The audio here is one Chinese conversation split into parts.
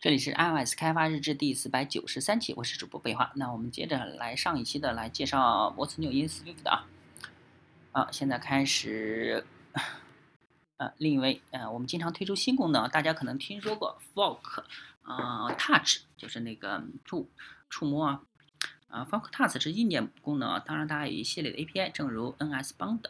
这里是 iOS 开发日志第四百九十三期，我是主播贝花。那我们接着来上一期的来介绍 What's New in Swift 啊。啊，现在开始，呃，另一位，呃，我们经常推出新功能，大家可能听说过 Fork，啊，Touch 就是那个触触摸啊，啊，Fork Touch 是硬件功能，当然它有一系列的 API，正如 NS Bond。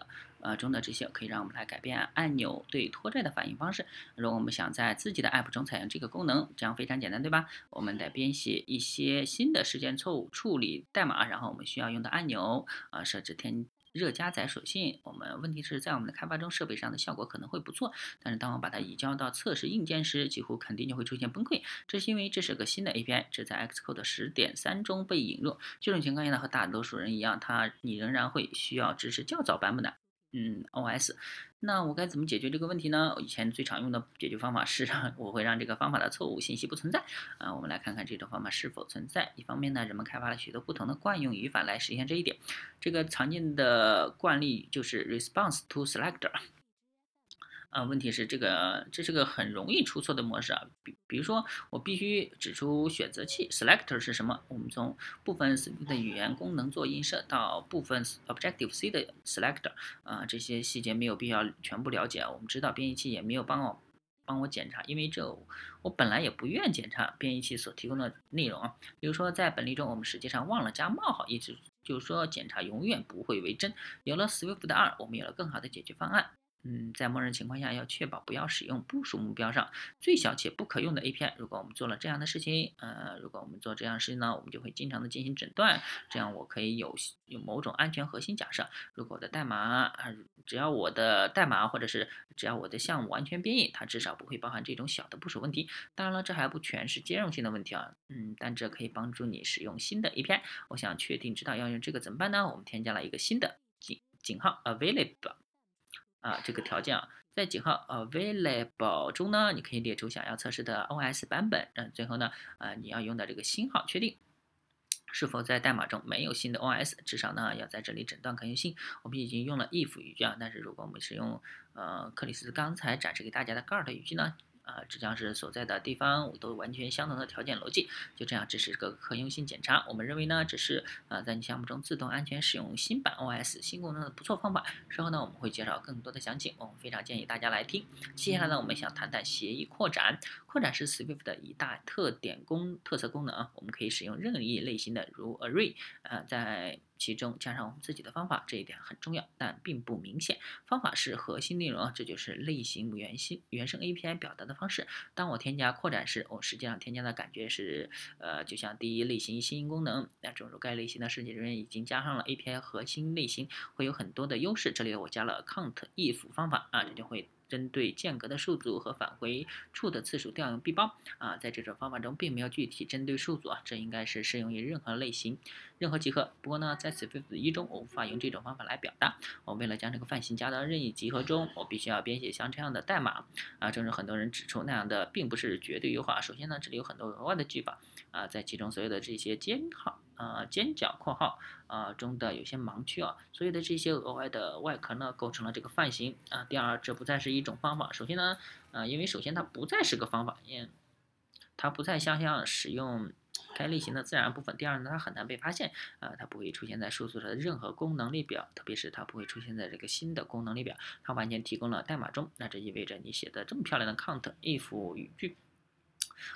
呃，中的这些可以让我们来改变按钮对拖拽的反应方式。如果我们想在自己的 App 中采用这个功能，这样非常简单，对吧？我们得编写一些新的事件错误处理代码，然后我们需要用的按钮，啊，设置添热加载属性。我们问题是在我们的开发中设备上的效果可能会不错，但是当我把它移交到测试硬件时，几乎肯定就会出现崩溃。这是因为这是个新的 API，这在 Xcode 十点三中被引入。这种情况下呢，和大多数人一样，它你仍然会需要支持较早版本的。嗯，OS，那我该怎么解决这个问题呢？以前最常用的解决方法是，我会让这个方法的错误信息不存在。啊，我们来看看这种方法是否存在。一方面呢，人们开发了许多不同的惯用语法来实现这一点。这个常见的惯例就是 response to selector。啊，问题是这个，这是个很容易出错的模式啊。比比如说，我必须指出选择器 selector 是什么。我们从部分的语言功能做映射到部分 Objective C 的 selector，啊，这些细节没有必要全部了解。我们知道编译器也没有帮我帮我检查，因为这我本来也不愿检查编译器所提供的内容啊。比如说，在本例中，我们实际上忘了加冒号，一直就是说检查永远不会为真。有了 Swift 的二，我们有了更好的解决方案。嗯，在默认情况下，要确保不要使用部署目标上最小且不可用的 API。如果我们做了这样的事情，呃，如果我们做这样事情呢，我们就会经常的进行诊断，这样我可以有有某种安全核心假设。如果我的代码啊，只要我的代码或者是只要我的项目完全编译，它至少不会包含这种小的部署问题。当然了，这还不全是兼容性的问题啊，嗯，但这可以帮助你使用新的 API。我想确定知道要用这个怎么办呢？我们添加了一个新的井井号 available。啊，这个条件啊，在几号 available 中呢，你可以列出想要测试的 OS 版本。嗯，最后呢，啊，你要用的这个星号确定是否在代码中没有新的 OS，至少呢要在这里诊断可行性。我们已经用了 if 语句啊，但是如果我们是用呃克里斯刚才展示给大家的 guard 语句呢？啊，只将是所在的地方都完全相同的条件逻辑，就这样，这是个可用性检查。我们认为呢，这是啊在你项目中自动安全使用新版 OS 新功能的不错方法。之后呢，我们会介绍更多的详情，我们非常建议大家来听。接下来呢，我们想谈谈协议扩展。扩展是 Swift 的一大特点功特色功能啊，我们可以使用任意类型的如 Array，呃，在其中加上我们自己的方法，这一点很重要，但并不明显。方法是核心内容啊，这就是类型原新原生 API 表达的方式。当我添加扩展时，我实际上添加的感觉是，呃，就像第一类型新功能。那正如该类型的设计人员已经加上了 API 核心类型，会有很多的优势。这里我加了 count if 方法啊，这就会。针对间隔的数组和返回处的次数调用 B 包啊，在这种方法中并没有具体针对数组啊，这应该是适用于任何类型、任何集合。不过呢，在 Swift 一中，我无法用这种方法来表达。我为了将这个范型加到任意集合中，我必须要编写像这样的代码啊。正如很多人指出，那样的并不是绝对优化。首先呢，这里有很多额外的句法啊，在其中所有的这些尖号。呃，尖角括号啊中的有些盲区啊，所有的这些额外的外壳呢，构成了这个范型啊。第二，这不再是一种方法。首先呢，呃，因为首先它不再是个方法，因它不再像像使用该类型的自然部分。第二呢，它很难被发现啊，它不会出现在数组的任何功能列表，特别是它不会出现在这个新的功能列表，它完全提供了代码中。那这意味着你写的这么漂亮的 count if 语句。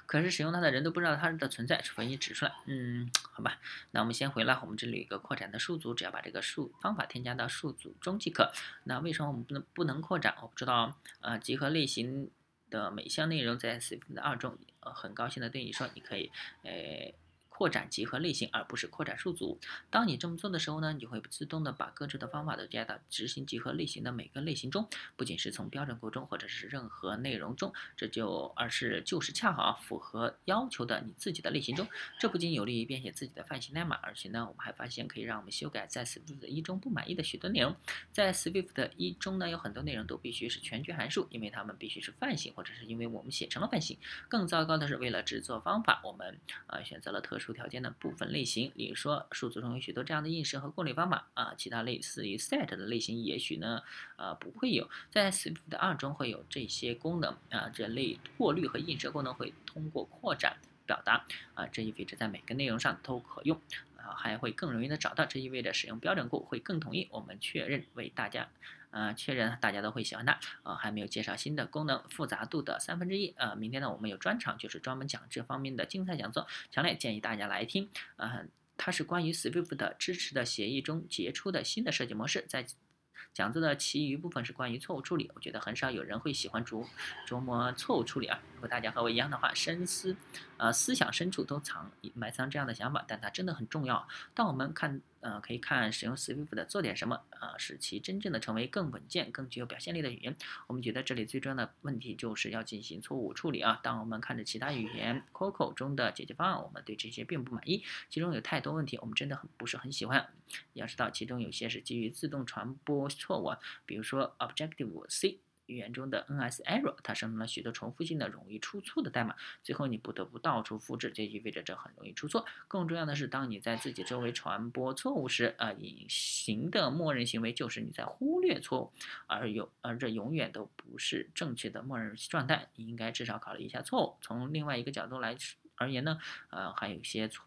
可是使用它的人都不知道它的存在，除非你指出来。嗯，好吧，那我们先回来，我们这里有一个扩展的数组，只要把这个数方法添加到数组中即可。那为什么我们不能不能扩展？我不知道。呃，集合类型的每项内容在 Swift 二中，呃，很高兴的对你说，你可以，呃。扩展集合类型，而不是扩展数组。当你这么做的时候呢，你就会自动的把各自的方法都加到执行集合类型的每个类型中，不仅是从标准库中或者是任何内容中，这就而是就是恰好符合要求的你自己的类型中。这不仅有利于编写自己的范型代码，而且呢，我们还发现可以让我们修改在 Swift 一中不满意的许多内容。在 Swift 一中呢，有很多内容都必须是全局函数，因为它们必须是范型，或者是因为我们写成了范型。更糟糕的是，为了制作方法，我们呃选择了特殊。殊条件的部分类型，比如说数组中有许多这样的应试和过滤方法啊，其他类似于 set 的类型也许呢呃不会有，在 Swift 二中会有这些功能啊，这类过滤和映射功能会通过扩展表达啊，这意味着在每个内容上都可用啊，还会更容易的找到，这意味着使用标准库会更统一。我们确认为大家。呃，确认大家都会喜欢它。呃，还没有介绍新的功能，复杂度的三分之一。呃，明天呢，我们有专场，就是专门讲这方面的精彩讲座，强烈建议大家来听。呃，它是关于 Swift 的支持的协议中杰出的新的设计模式，在。讲座的其余部分是关于错误处理，我觉得很少有人会喜欢琢琢磨错误处理啊。如果大家和我一样的话，深思，呃，思想深处都藏埋藏这样的想法，但它真的很重要。当我们看，呃，可以看使用 Swift 做点什么，呃，使其真正的成为更稳健、更具有表现力的语言。我们觉得这里最重要的问题就是要进行错误处理啊。当我们看着其他语言 Coco 中的解决方案，我们对这些并不满意，其中有太多问题，我们真的很不是很喜欢。要知道，其中有些是基于自动传播。错误，比如说 Objective C 语言中的 NS error，它生成了许多重复性的、容易出错的代码，最后你不得不到处复制，这意味着这很容易出错。更重要的是，当你在自己周围传播错误时，呃，隐形的默认行为就是你在忽略错误，而有而这永远都不是正确的默认状态。你应该至少考虑一下错误。从另外一个角度来而言呢，呃，还有一些错。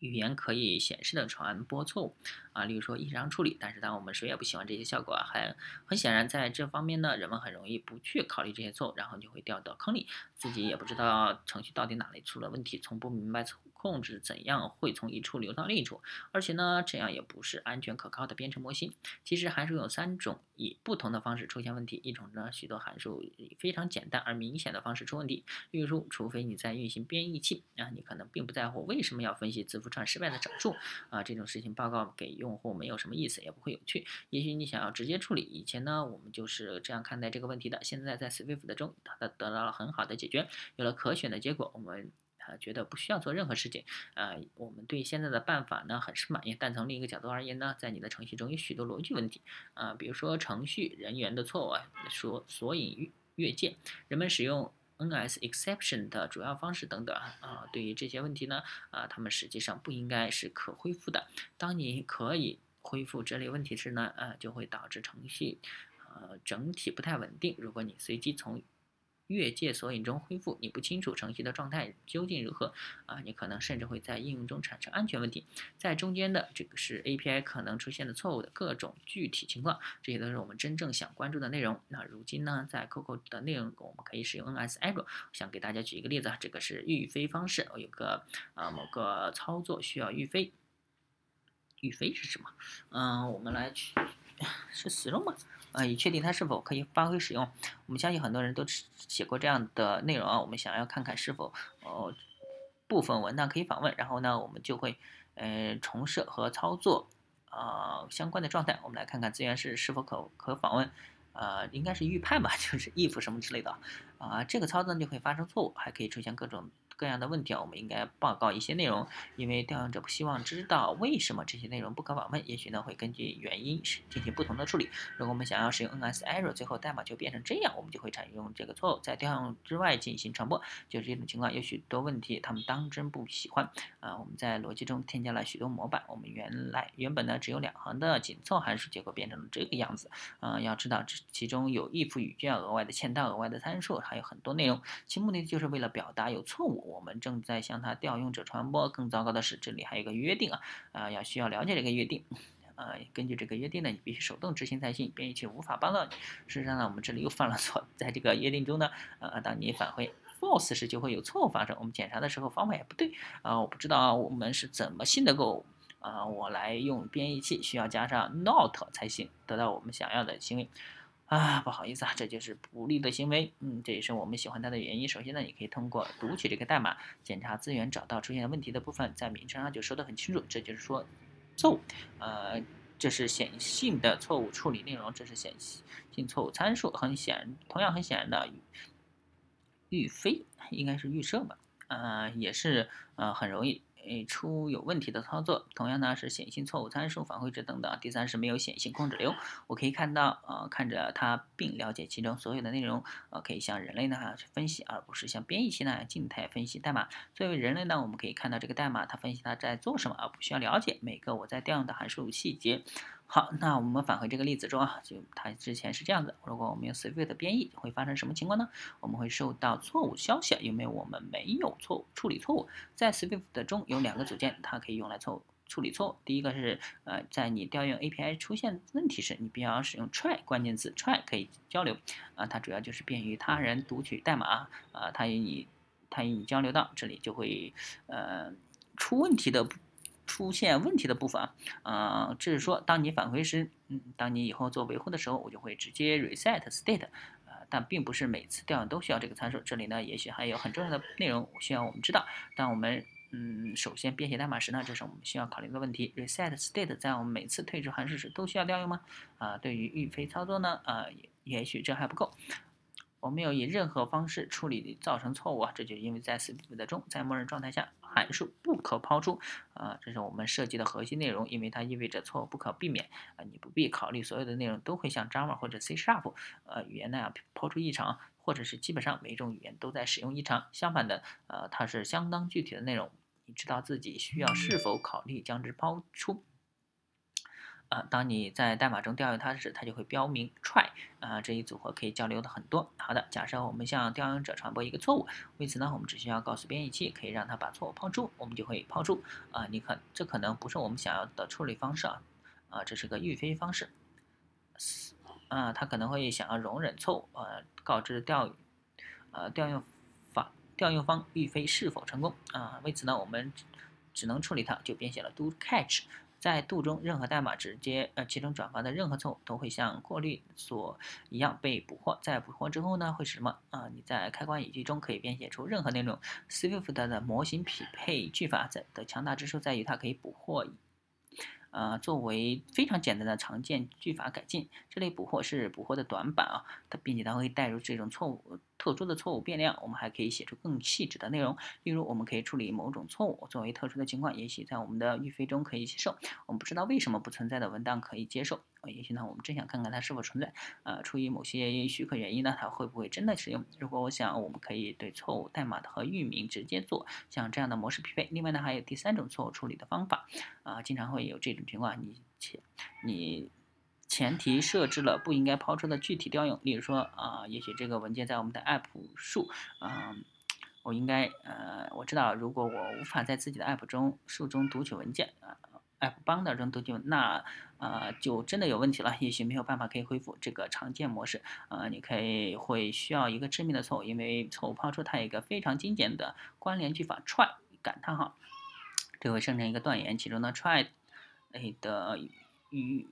语言可以显示的传播错误啊，例如说异常处理。但是当我们谁也不喜欢这些效果啊，很很显然在这方面呢，人们很容易不去考虑这些错误，然后就会掉到坑里，自己也不知道程序到底哪里出了问题，从不明白。控制怎样会从一处流到另一处，而且呢，这样也不是安全可靠的编程模型。其实函数有三种以不同的方式出现问题，一种呢，许多函数以非常简单而明显的方式出问题。例如说，除非你在运行编译器啊，你可能并不在乎为什么要分析字符串失败的整数啊，这种事情报告给用用户没有什么意思，也不会有趣。也许你想要直接处理，以前呢，我们就是这样看待这个问题的。现在在 Swift 中，它得到了很好的解决，有了可选的结果，我们。啊，觉得不需要做任何事情，啊，我们对现在的办法呢很是满意。但从另一个角度而言呢，在你的程序中有许多逻辑问题，啊，比如说程序人员的错误，说索引越界，人们使用 NS exception 的主要方式等等，啊，对于这些问题呢，啊，他们实际上不应该是可恢复的。当你可以恢复这类问题时呢，啊，就会导致程序，呃，整体不太稳定。如果你随机从越界索引中恢复，你不清楚程序的状态究竟如何啊？你可能甚至会在应用中产生安全问题。在中间的这个是 API 可能出现的错误的各种具体情况，这些都是我们真正想关注的内容。那如今呢，在 Coco 的内容，我们可以使用 NS error。想给大家举一个例子啊，这个是预飞方式，我有个啊某个操作需要预飞，预飞是什么？嗯，我们来去是 throw 吗？啊，以确定它是否可以发挥使用。我们相信很多人都写过这样的内容啊。我们想要看看是否呃部分文档可以访问，然后呢，我们就会呃重设和操作啊相关的状态。我们来看看资源是是否可可访问，呃，应该是预判吧，就是 if 什么之类的啊。这个操作就会发生错误，还可以出现各种。各样的问题啊，我们应该报告一些内容，因为调用者不希望知道为什么这些内容不可访问，也许呢会根据原因进行不同的处理。如果我们想要使用 NS error，最后代码就变成这样，我们就会采用这个错误在调用之外进行传播。就是这种情况，有许多问题他们当真不喜欢啊。我们在逻辑中添加了许多模板，我们原来原本呢只有两行的紧凑函数，结果变成了这个样子。啊，要知道这其中有 if 语句、额外的嵌套、额外的参数，还有很多内容，其目的就是为了表达有错误。我们正在向它调用者传播。更糟糕的是，这里还有一个约定啊，啊，要需要了解这个约定，啊，根据这个约定呢，你必须手动执行才行，编译器无法帮到你。事实上呢，我们这里又犯了错，在这个约定中呢，呃，当你返回 false 时，就会有错误发生。我们检查的时候方法也不对啊，我不知道我们是怎么信得过啊，我来用编译器需要加上 not 才行，得到我们想要的行为。啊，不好意思啊，这就是不利的行为。嗯，这也是我们喜欢它的原因。首先呢，你可以通过读取这个代码，检查资源，找到出现问题的部分，在名称上就说的很清楚。这就是说错误。呃，这是显性的错误处理内容，这是显性错误参数。很显，同样很显然的预飞应该是预设吧？呃，也是呃很容易诶出有问题的操作。同样呢是显性错误参数、返回值等等。第三是没有显性控制流。我可以看到，呃，看着它并了解其中所有的内容，呃，可以像人类那样去分析，而不是像编译器那样静态分析代码。作为人类呢，我们可以看到这个代码，它分析它在做什么，而不需要了解每个我在调用的函数细节。好，那我们返回这个例子中啊，就它之前是这样子。如果我们用 Swift 编译，会发生什么情况呢？我们会收到错误消息，因为我们没有错误处理错误。在 Swift 中有两个组件，它可以用来错误处理错误。第一个是呃，在你调用 API 出现问题时，你必要使用 try 关键词，try 可以交流啊，它主要就是便于他人读取代码啊，它与你它与你交流到这里就会呃出问题的。出现问题的部分啊，呃，这是说，当你返回时，嗯，当你以后做维护的时候，我就会直接 reset state，呃，但并不是每次调用都需要这个参数。这里呢，也许还有很重要的内容需要我们知道。当我们，嗯，首先编写代码时呢，这是我们需要考虑的问题。reset state 在我们每次退出函数时都需要调用吗？啊，对于预飞操作呢，呃，也许这还不够。我没有以任何方式处理造成错误啊，这就是因为在 Swift 中，在默认状态下，函数不可抛出啊，这是我们设计的核心内容，因为它意味着错误不可避免啊，你不必考虑所有的内容都会像 Java 或者 C# Sharp，呃语言那样抛出异常，或者是基本上每种语言都在使用异常。相反的，呃，它是相当具体的内容，你知道自己需要是否考虑将之抛出。啊，当你在代码中调用它时，它就会标明 try 啊，这一组合可以交流的很多。好的，假设我们向调用者传播一个错误，为此呢，我们只需要告诉编译器，可以让它把错误抛出，我们就会抛出。啊，你看，这可能不是我们想要的处理方式啊，啊，这是个预飞方式。啊，它可能会想要容忍错误，呃，告知调，呃，调用法调用方预飞是否成功。啊，为此呢，我们只能处理它，就编写了 do catch。在度中，任何代码直接呃其中转发的任何错误都会像过滤所一样被捕获。在捕获之后呢，会是什么啊？你在开关语句中可以编写出任何内容。Swift 的模型匹配句法在的强大之处在于它可以捕获。呃，作为非常简单的常见句法改进，这类捕获是捕获的短板啊，它并且它会带入这种错误特殊的错误变量。我们还可以写出更细致的内容，例如我们可以处理某种错误作为特殊的情况，也许在我们的预飞中可以接受，我们不知道为什么不存在的文档可以接受。也许呢，我们真想看看它是否存在。呃，出于某些许可原因呢，它会不会真的使用？如果我想，我们可以对错误代码和域名直接做像这样的模式匹配。另外呢，还有第三种错误处理的方法。啊，经常会有这种情况，你前你前提设置了不应该抛出的具体调用。例如说，啊，也许这个文件在我们的 app 树，嗯，我应该，呃，我知道，如果我无法在自己的 app 中树中读取文件，啊。App 帮的中都就那啊就真的有问题了，也许没有办法可以恢复这个常见模式，啊，你可以会需要一个致命的错误，因为错误抛出它一个非常精简的关联句法 try 感叹号，这会生成一个断言，其中的 try 的语。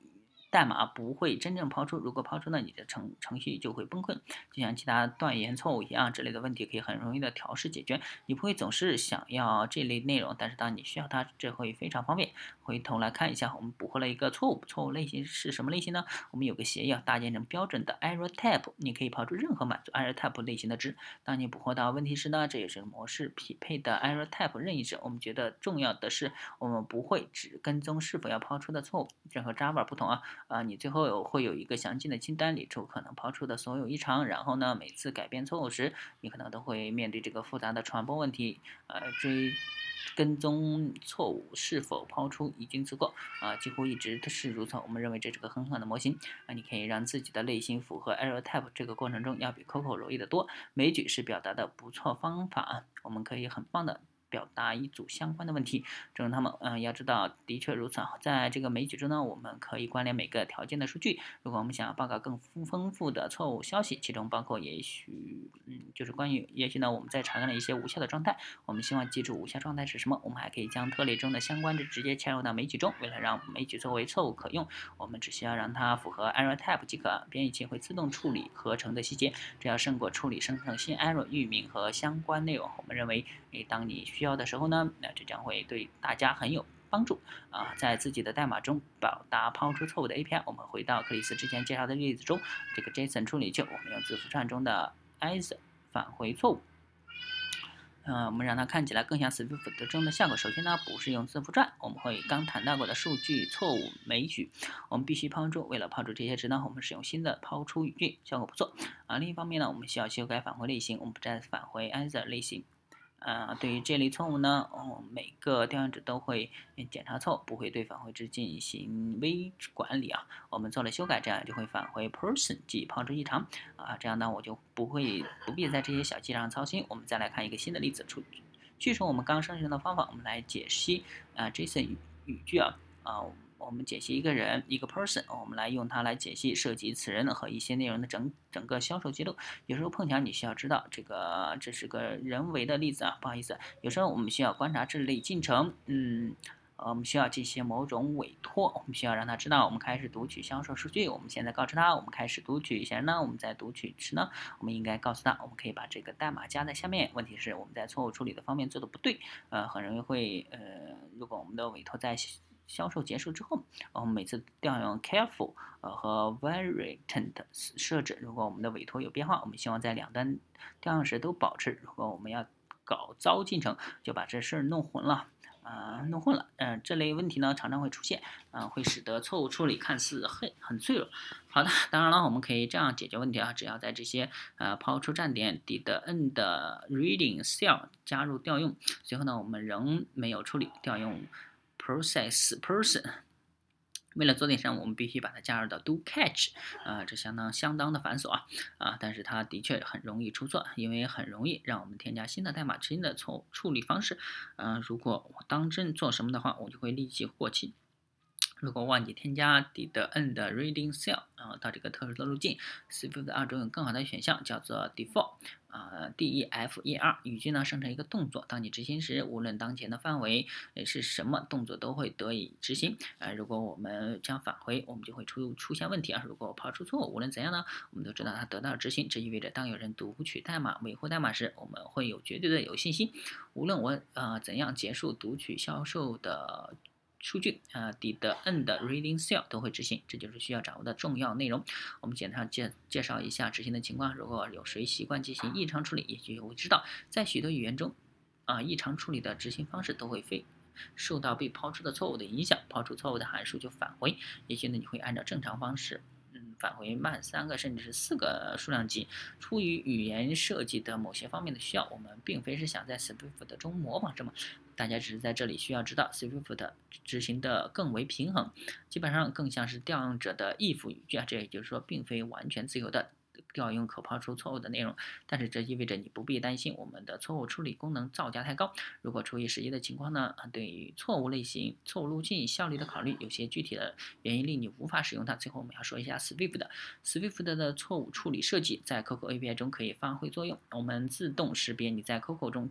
代码不会真正抛出，如果抛出呢，你的程程序就会崩溃，就像其他断言错误一样，这类的问题可以很容易的调试解决。你不会总是想要这类内容，但是当你需要它，这会非常方便。回头来看一下，我们捕获了一个错误，错误类型是什么类型呢？我们有个协议啊，搭建成标准的 error type，你可以抛出任何满足 error type 类型的值。当你捕获到问题时呢，这也是模式匹配的 error type 任意值。我们觉得重要的是，我们不会只跟踪是否要抛出的错误，这和 Java 不同啊。啊，你最后有会有一个详尽的清单，列出可能抛出的所有异常。然后呢，每次改变错误时，你可能都会面对这个复杂的传播问题。呃，追跟踪错误是否抛出已经足够啊，几乎一直都是如此。我们认为这是个很好的模型。啊，你可以让自己的类型符合 error type，这个过程中要比 Coco 容易得多。枚举是表达的不错方法，我们可以很棒的。表达一组相关的问题，正如他们，嗯，要知道，的确如此啊。在这个枚举中呢，我们可以关联每个条件的数据。如果我们想要报告更丰富的错误消息，其中包括也许，嗯，就是关于，也许呢，我们在查看了一些无效的状态。我们希望记住无效状态是什么。我们还可以将特例中的相关值直接嵌入到枚举中。为了让枚举作为错误可用，我们只需要让它符合 error type 即可。编译器会自动处理合成的细节，只要胜过处理生成新 error 域名和相关内容。我们认为，诶，当你需要的时候呢，那这将会对大家很有帮助啊！在自己的代码中表达抛出错误的 API。我们回到克里斯之前介绍的例子中，这个 JSON 处理器我们用字符串中的 as 返回错误。呃，我们让它看起来更像 Swift 中的效果。首先呢，不是用字符串，我们会刚谈到过的数据错误枚举，我们必须抛出。为了抛出这些值呢，我们使用新的抛出语句，效果不错。啊，另一方面呢，我们需要修改返回类型，我们不再返回 answer 类型。呃，对于这类错误呢，哦，每个调用者都会检查错，不会对返回值进行微管理啊。我们做了修改，这样就会返回 person，即抛出异常啊。这样呢，我就不会不必在这些小记上操心。我们再来看一个新的例子，出据说我们刚生成的方法，我们来解析啊 JSON 语语句啊啊。我们解析一个人，一个 person，我们来用它来解析涉及此人和一些内容的整整个销售记录。有时候碰巧你需要知道这个，这是个人为的例子啊，不好意思。有时候我们需要观察这类进程，嗯，我们需要进行某种委托，我们需要让他知道我们开始读取销售数据。我们现在告知他，我们开始读取。显然呢，我们在读取时呢，我们应该告诉他，我们可以把这个代码加在下面。问题是我们在错误处理的方面做的不对，呃，很容易会，呃，如果我们的委托在。销售结束之后，我们每次调用 careful 呃和 very tent 设置。如果我们的委托有变化，我们希望在两端调用时都保持。如果我们要搞糟进程，就把这事儿弄混了，啊，弄混了。嗯，这类问题呢常常会出现，啊，会使得错误处理看似很很脆弱。好的，当然了，我们可以这样解决问题啊，只要在这些呃抛出站点 did end reading cell 加入调用，随后呢，我们仍没有处理调用。Process person，为了做电商，我们必须把它加入到 do catch，啊，这相当相当的繁琐啊，啊，但是它的确很容易出错，因为很容易让我们添加新的代码新的错误处理方式，嗯，如果我当真做什么的话，我就会立即过期。如果忘记添加 did end reading cell，然后到这个特殊的路径，Swift 二中有更好的选项，叫做 default，啊，D E F E R，语句呢生成一个动作，当你执行时，无论当前的范围是什么，动作都会得以执行。啊，如果我们将返回，我们就会出出现问题啊。如果抛出错误，无论怎样呢，我们都知道它得到执行，这意味着当有人读取代码、维护代码时，我们会有绝对的有信心，无论我呃怎样结束读取销售的。数据啊，did end reading cell 都会执行，这就是需要掌握的重要内容。我们简单介介绍一下执行的情况。如果有谁习惯进行异常处理，也许会知道，在许多语言中，啊，异常处理的执行方式都会非受到被抛出的错误的影响，抛出错误的函数就返回。也许呢，你会按照正常方式。返回慢三个甚至是四个数量级。出于语言设计的某些方面的需要，我们并非是想在 Swift 中模仿什么，大家只是在这里需要知道 Swift 执行的更为平衡，基本上更像是调用者的 if 语句啊，这也就是说，并非完全自由的。调用可抛出错误的内容，但是这意味着你不必担心我们的错误处理功能造价太高。如果出于实际的情况呢？对于错误类型、错误路径效率的考虑，有些具体的原因令你无法使用它。最后我们要说一下 Swift 的 Swift 的错误处理设计在 Coco API 中可以发挥作用。我们自动识别你在 Coco 中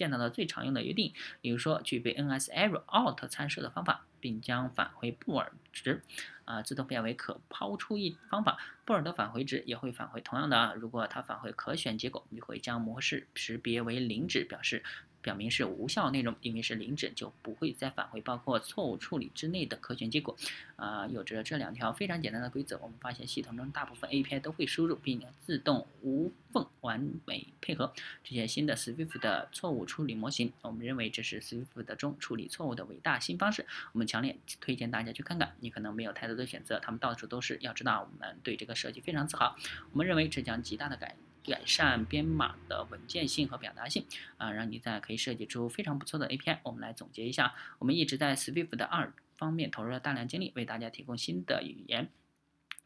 见到的最常用的约定，比如说具备 NSError_out 参数的方法。并将返回布尔值，啊，自动变为可抛出一方法。布尔的返回值也会返回同样的啊。如果它返回可选结果，你会将模式识别为零值，表示。表明是无效内容，因为是零值，就不会再返回包括错误处理之内的可选结果。啊，有着这两条非常简单的规则，我们发现系统中大部分 API 都会输入并自动无缝完美配合这些新的 Swift 的错误处理模型。我们认为这是 Swift 中处理错误的伟大新方式。我们强烈推荐大家去看看。你可能没有太多的选择，他们到处都是。要知道，我们对这个设计非常自豪。我们认为这将极大的改。改善编码的稳健性和表达性啊，让你在可以设计出非常不错的 API。我们来总结一下，我们一直在 Swift 的二方面投入了大量精力，为大家提供新的语言。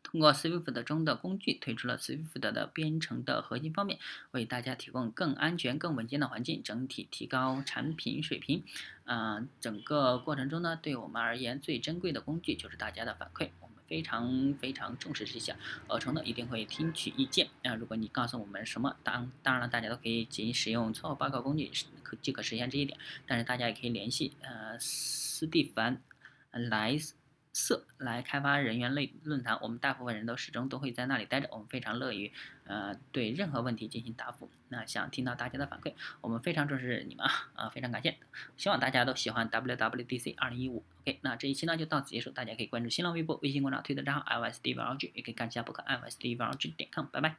通过 Swift 中的工具，推出了 Swift 的编程的核心方面，为大家提供更安全、更稳健的环境，整体提高产品水平。嗯，整个过程中呢，对我们而言最珍贵的工具就是大家的反馈。非常非常重视这些，而成的一定会听取意见。啊，如果你告诉我们什么，当当然了，大家都可以仅使用错误报告工具可即可实现这一点。但是大家也可以联系呃斯蒂凡莱斯色来开发人员类论坛，我们大部分人都始终都会在那里待着。我们非常乐于呃对任何问题进行答复。那想听到大家的反馈，我们非常重视你们啊啊，非常感谢。希望大家都喜欢 WWDC 二零一五。OK，那这一期呢就到此结束。大家可以关注新浪微博、微信公众号、推特账号 iOS d v l g 也可以看一下博客 iOS d v l g 点 com。拜拜。